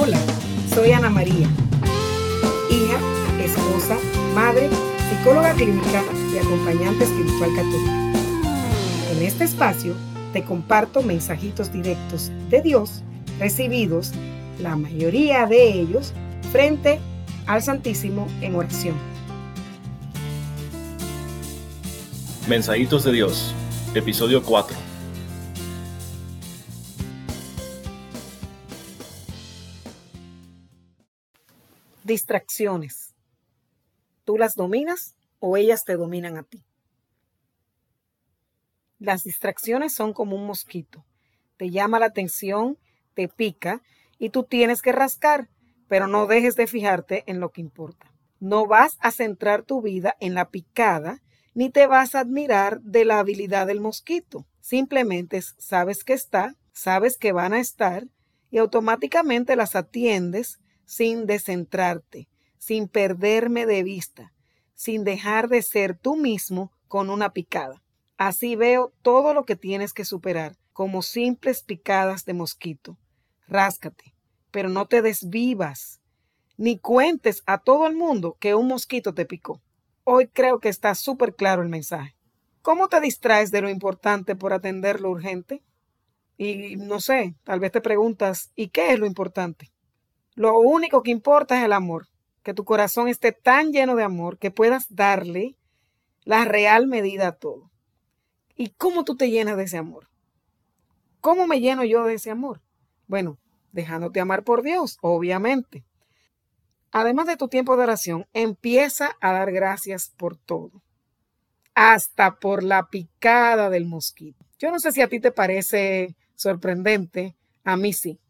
Hola, soy Ana María, hija, esposa, madre, psicóloga clínica y acompañante espiritual católica. En este espacio te comparto mensajitos directos de Dios recibidos, la mayoría de ellos, frente al Santísimo en oración. Mensajitos de Dios, episodio 4. Distracciones. ¿Tú las dominas o ellas te dominan a ti? Las distracciones son como un mosquito. Te llama la atención, te pica y tú tienes que rascar, pero no dejes de fijarte en lo que importa. No vas a centrar tu vida en la picada ni te vas a admirar de la habilidad del mosquito. Simplemente sabes que está, sabes que van a estar y automáticamente las atiendes sin descentrarte, sin perderme de vista, sin dejar de ser tú mismo con una picada. Así veo todo lo que tienes que superar, como simples picadas de mosquito. Ráscate, pero no te desvivas, ni cuentes a todo el mundo que un mosquito te picó. Hoy creo que está súper claro el mensaje. ¿Cómo te distraes de lo importante por atender lo urgente? Y no sé, tal vez te preguntas, ¿y qué es lo importante? Lo único que importa es el amor, que tu corazón esté tan lleno de amor que puedas darle la real medida a todo. ¿Y cómo tú te llenas de ese amor? ¿Cómo me lleno yo de ese amor? Bueno, dejándote amar por Dios, obviamente. Además de tu tiempo de oración, empieza a dar gracias por todo, hasta por la picada del mosquito. Yo no sé si a ti te parece sorprendente, a mí sí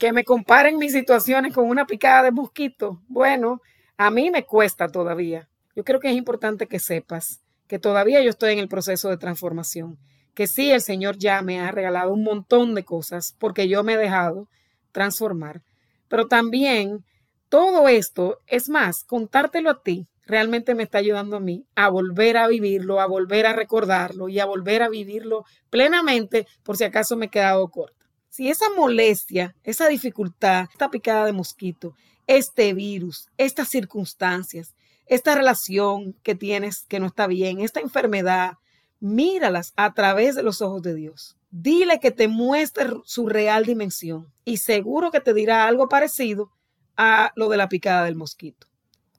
que me comparen mis situaciones con una picada de mosquito, bueno, a mí me cuesta todavía. Yo creo que es importante que sepas que todavía yo estoy en el proceso de transformación, que sí, el Señor ya me ha regalado un montón de cosas porque yo me he dejado transformar, pero también todo esto, es más, contártelo a ti, realmente me está ayudando a mí a volver a vivirlo, a volver a recordarlo y a volver a vivirlo plenamente por si acaso me he quedado corto. Si esa molestia, esa dificultad, esta picada de mosquito, este virus, estas circunstancias, esta relación que tienes que no está bien, esta enfermedad, míralas a través de los ojos de Dios. Dile que te muestre su real dimensión y seguro que te dirá algo parecido a lo de la picada del mosquito.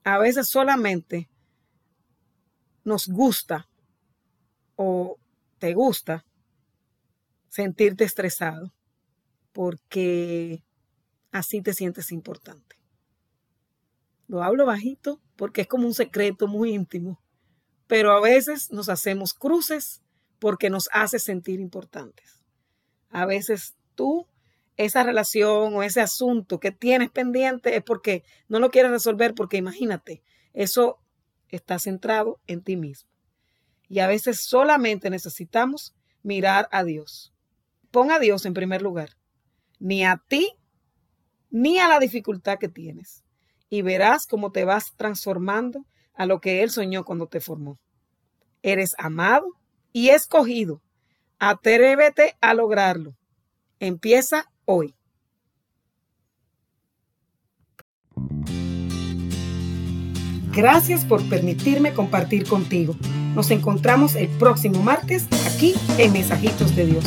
A veces solamente nos gusta o te gusta sentirte estresado porque así te sientes importante. Lo hablo bajito porque es como un secreto muy íntimo, pero a veces nos hacemos cruces porque nos hace sentir importantes. A veces tú, esa relación o ese asunto que tienes pendiente es porque no lo quieres resolver porque imagínate, eso está centrado en ti mismo. Y a veces solamente necesitamos mirar a Dios. Pon a Dios en primer lugar ni a ti, ni a la dificultad que tienes. Y verás cómo te vas transformando a lo que Él soñó cuando te formó. Eres amado y escogido. Atrévete a lograrlo. Empieza hoy. Gracias por permitirme compartir contigo. Nos encontramos el próximo martes aquí en Mensajitos de Dios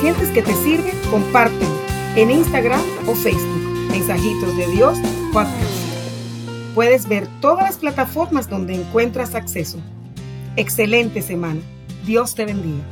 sientes que te sirve, compártelo en Instagram o Facebook. Mensajitos de Dios Podcast. Puedes ver todas las plataformas donde encuentras acceso. Excelente semana. Dios te bendiga.